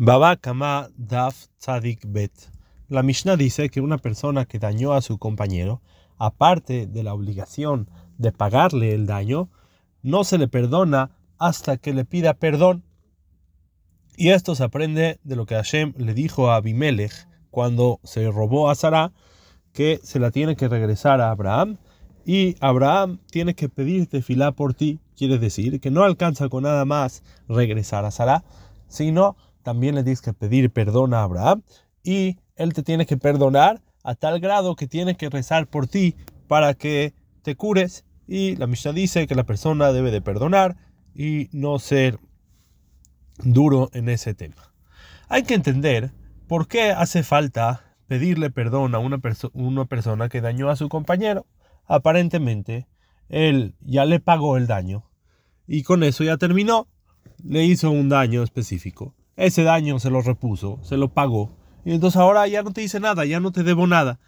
Baba Kama Daf Tzadik Bet. La Mishnah dice que una persona que dañó a su compañero, aparte de la obligación de pagarle el daño, no se le perdona hasta que le pida perdón. Y esto se aprende de lo que Hashem le dijo a Abimelech cuando se robó a Sara, que se la tiene que regresar a Abraham y Abraham tiene que pedirte filá por ti. Quiere decir que no alcanza con nada más regresar a Sara, sino también le tienes que pedir perdón a Abraham y él te tiene que perdonar a tal grado que tiene que rezar por ti para que te cures. Y la Mishnah dice que la persona debe de perdonar y no ser duro en ese tema. Hay que entender por qué hace falta pedirle perdón a una, una persona que dañó a su compañero. Aparentemente, él ya le pagó el daño y con eso ya terminó. Le hizo un daño específico ese daño se lo repuso, se lo pagó. Y entonces ahora ya no te dice nada, ya no te debo nada.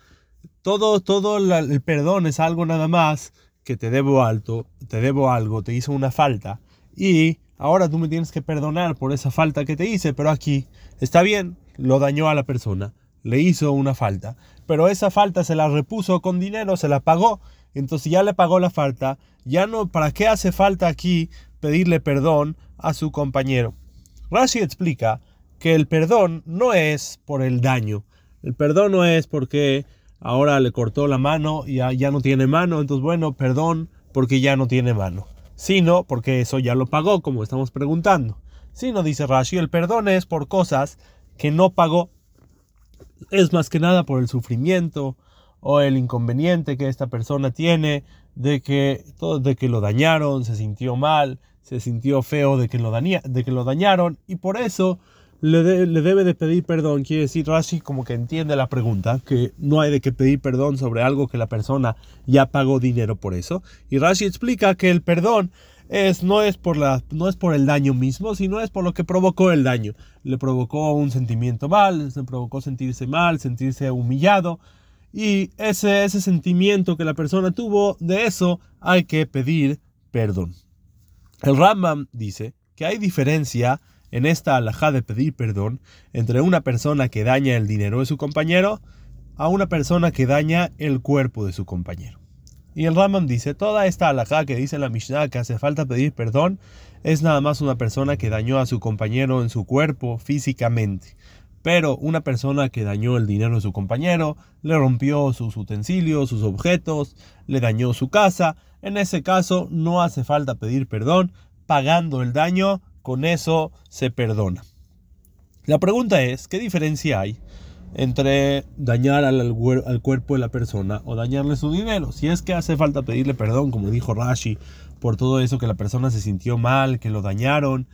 Todo, todo el perdón es algo nada más que te debo alto, te debo algo, te hizo una falta. Y ahora tú me tienes que perdonar por esa falta que te hice, pero aquí está bien, lo dañó a la persona, le hizo una falta, pero esa falta se la repuso con dinero, se la pagó. Entonces ya le pagó la falta, ya no, ¿para qué hace falta aquí pedirle perdón a su compañero? Rashi explica que el perdón no es por el daño. El perdón no es porque ahora le cortó la mano y ya, no tiene mano, entonces bueno, perdón porque ya no tiene mano. Sino porque eso ya lo pagó, como estamos preguntando. Sino, dice Rashi, el perdón es por cosas que no pagó. Es más que nada por el sufrimiento o el inconveniente que esta persona tiene de que, de que lo dañaron, se sintió mal, se sintió feo de que lo, de que lo dañaron y por eso le, debe de pedir perdón. Quiere decir, Rashi como que entiende la pregunta, que no hay de que pedir perdón sobre algo que la persona ya pagó dinero por eso. Y Rashi explica que el perdón es, no, es por la, no es por el daño mismo, sino es por lo que provocó el daño. Le provocó un sentimiento mal, le provocó sentirse mal, sentirse humillado. Y ese, ese sentimiento que la persona tuvo, de eso hay que pedir perdón. El Rambam dice que hay diferencia en esta alhaja de pedir perdón entre una persona que daña el dinero de su compañero a una persona que daña el cuerpo de su compañero. Y el Rambam dice, toda esta alhaja que dice la Mishnah que hace falta pedir perdón es nada más una persona que dañó a su compañero en su cuerpo físicamente. Pero una persona que dañó el dinero de su compañero, le rompió sus utensilios, sus objetos, le dañó su casa, en ese caso no hace falta pedir perdón, pagando el daño, con eso se perdona. La pregunta es, ¿qué diferencia hay entre dañar al, al, cuerpo de la persona o dañarle su dinero? Si es que hace falta pedirle perdón, como dijo Rashi, por todo eso que la persona se sintió mal, que lo dañaron,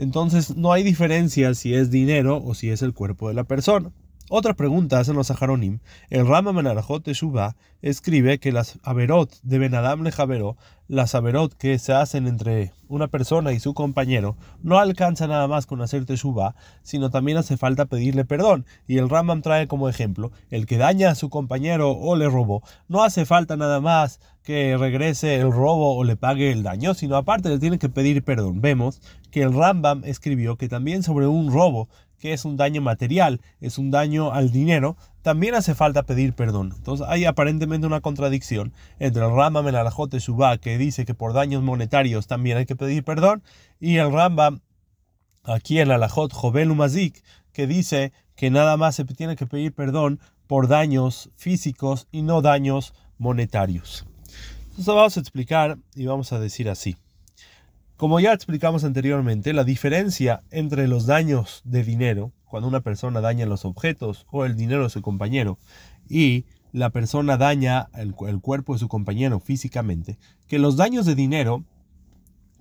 entonces no hay diferencia si es dinero o si es el cuerpo de la persona. Otra pregunta hacen los Saharonim. El Rama Menarajot Teshuvah escribe que las Averot de Benadam Lejaveró, las Averot que se hacen entre una persona y su compañero, no alcanza nada más con hacer Teshuvah, sino también hace falta pedirle perdón. Y el Ramam trae como ejemplo, el que daña a su compañero o le robó, no hace falta nada más que regrese el robo o le pague el daño, sino aparte le tiene que pedir perdón. Vemos que el Rambam escribió que también sobre un robo que es un daño material, es un daño al dinero, también hace falta pedir perdón. Entonces hay aparentemente una contradicción entre el Rambam en Alajot Shubá, que dice que por daños monetarios también hay que pedir perdón, y el Rambam aquí en Alajot Jovel Umazik, que dice que nada más se tiene que pedir perdón por daños físicos y no daños monetarios. Entonces vamos a explicar y vamos a decir así. Como ya explicamos anteriormente, la diferencia entre los daños de dinero, cuando una persona daña los objetos o el dinero de su compañero, y la persona daña el, cuerpo de su compañero físicamente, que los daños de dinero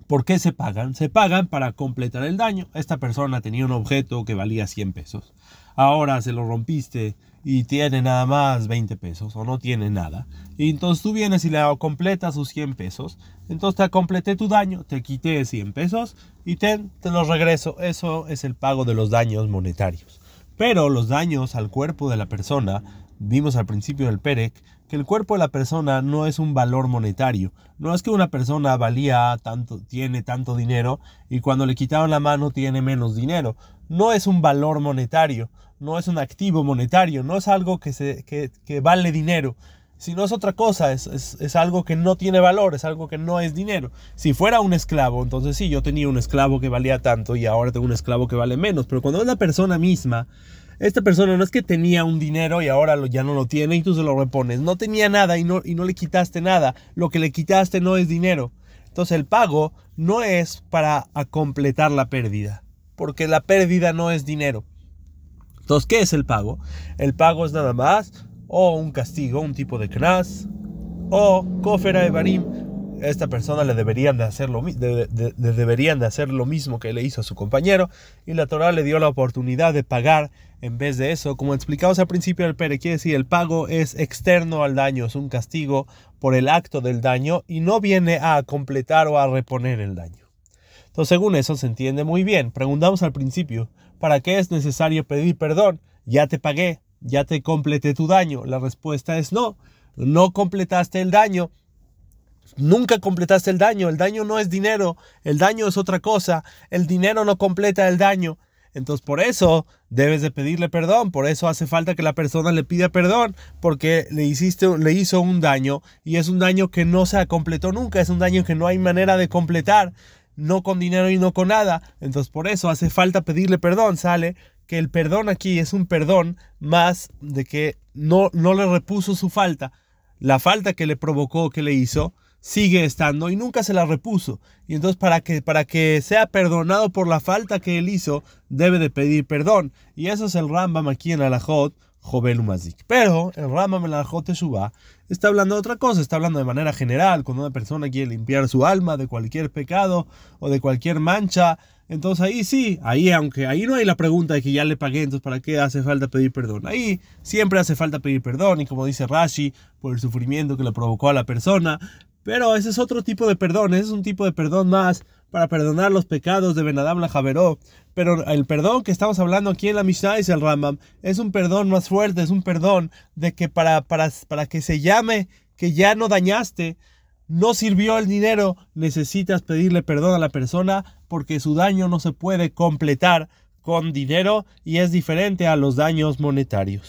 ¿Por qué se pagan? Se pagan para completar el daño. Esta persona tenía un objeto que valía 100 pesos. Ahora se lo rompiste y tiene nada más 20 pesos o no tiene nada. Y entonces tú vienes y le completas sus 100 pesos. Entonces te completé tu daño, te quité 100 pesos y te, te los regreso. Eso es el pago de los daños monetarios. Pero los daños al cuerpo de la persona, vimos al principio del PEREC, que el cuerpo de la persona no es un valor monetario. No es que una persona valía tanto, tiene tanto dinero y cuando le quitaron la mano tiene menos dinero. no es un valor monetario, no es un activo monetario, no es algo que, se, que, que vale dinero, sino es otra cosa, es, es, es, algo que no tiene valor, es algo que no es dinero. Si fuera un esclavo, entonces sí, yo tenía un esclavo que valía tanto y ahora tengo un esclavo que vale menos, pero cuando es la persona misma, esta persona no es que tenía un dinero y ahora ya no lo tiene y tú se lo repones, no tenía nada y no, y no le quitaste nada, lo que le quitaste no es dinero. Entonces el pago no es para completar la pérdida, porque la pérdida no es dinero. Entonces, ¿qué es el pago? El pago es nada más o un castigo, un tipo de knas, o kofera de Esta persona le deberían de, hacer lo, de, de, deberían de hacer lo mismo que le hizo a su compañero y la Torah le dio la oportunidad de pagar en vez de eso. Como explicamos al principio del Pere, quiere decir el pago es externo al daño, es un castigo por el acto del daño y no viene a completar o a reponer el daño. Entonces, según eso se entiende muy bien. Preguntamos al principio, ¿para qué es necesario pedir perdón? Ya te pagué, ya te completé tu daño. La respuesta es no, no completaste el daño. Nunca completaste el daño. El daño no es dinero, el daño es otra cosa. El dinero no completa el daño. Entonces por eso debes de pedirle perdón, por eso hace falta que la persona le pida perdón, porque le, hiciste, le hizo un daño y es un daño que no se completó nunca, es un daño que no hay manera de completar, no con dinero y no con nada. Entonces por eso hace falta pedirle perdón, sale que el perdón aquí es un perdón más de que no, no le repuso su falta. La falta que le provocó, que le hizo, sigue estando y nunca se la repuso. Y entonces para que, para que sea perdonado por la falta que él hizo, debe de pedir perdón. Y eso es el Rambam aquí en Alajot, Jovel. Pero el Rambam en Alajot Teshuvah está hablando de otra cosa, está hablando de manera general, cuando una persona quiere limpiar su alma de cualquier pecado o de cualquier mancha, entonces ahí sí, ahí aunque ahí no hay la pregunta de que ya le pagué, entonces ¿para qué hace falta pedir perdón? Ahí siempre hace falta pedir perdón y como dice Rashi, por el sufrimiento que le provocó a la persona. Pero ese es otro tipo de perdón, ese es un tipo de perdón más para perdonar los pecados de Benadam la Javeró. Pero el perdón que estamos hablando aquí en la Mishnah, dice el Rambam, es un perdón más fuerte, es un perdón de que para, para, para que se llame que ya no dañaste, no sirvió el dinero, necesitas pedirle perdón a la persona porque su daño no se puede completar con dinero y es diferente a los daños monetarios.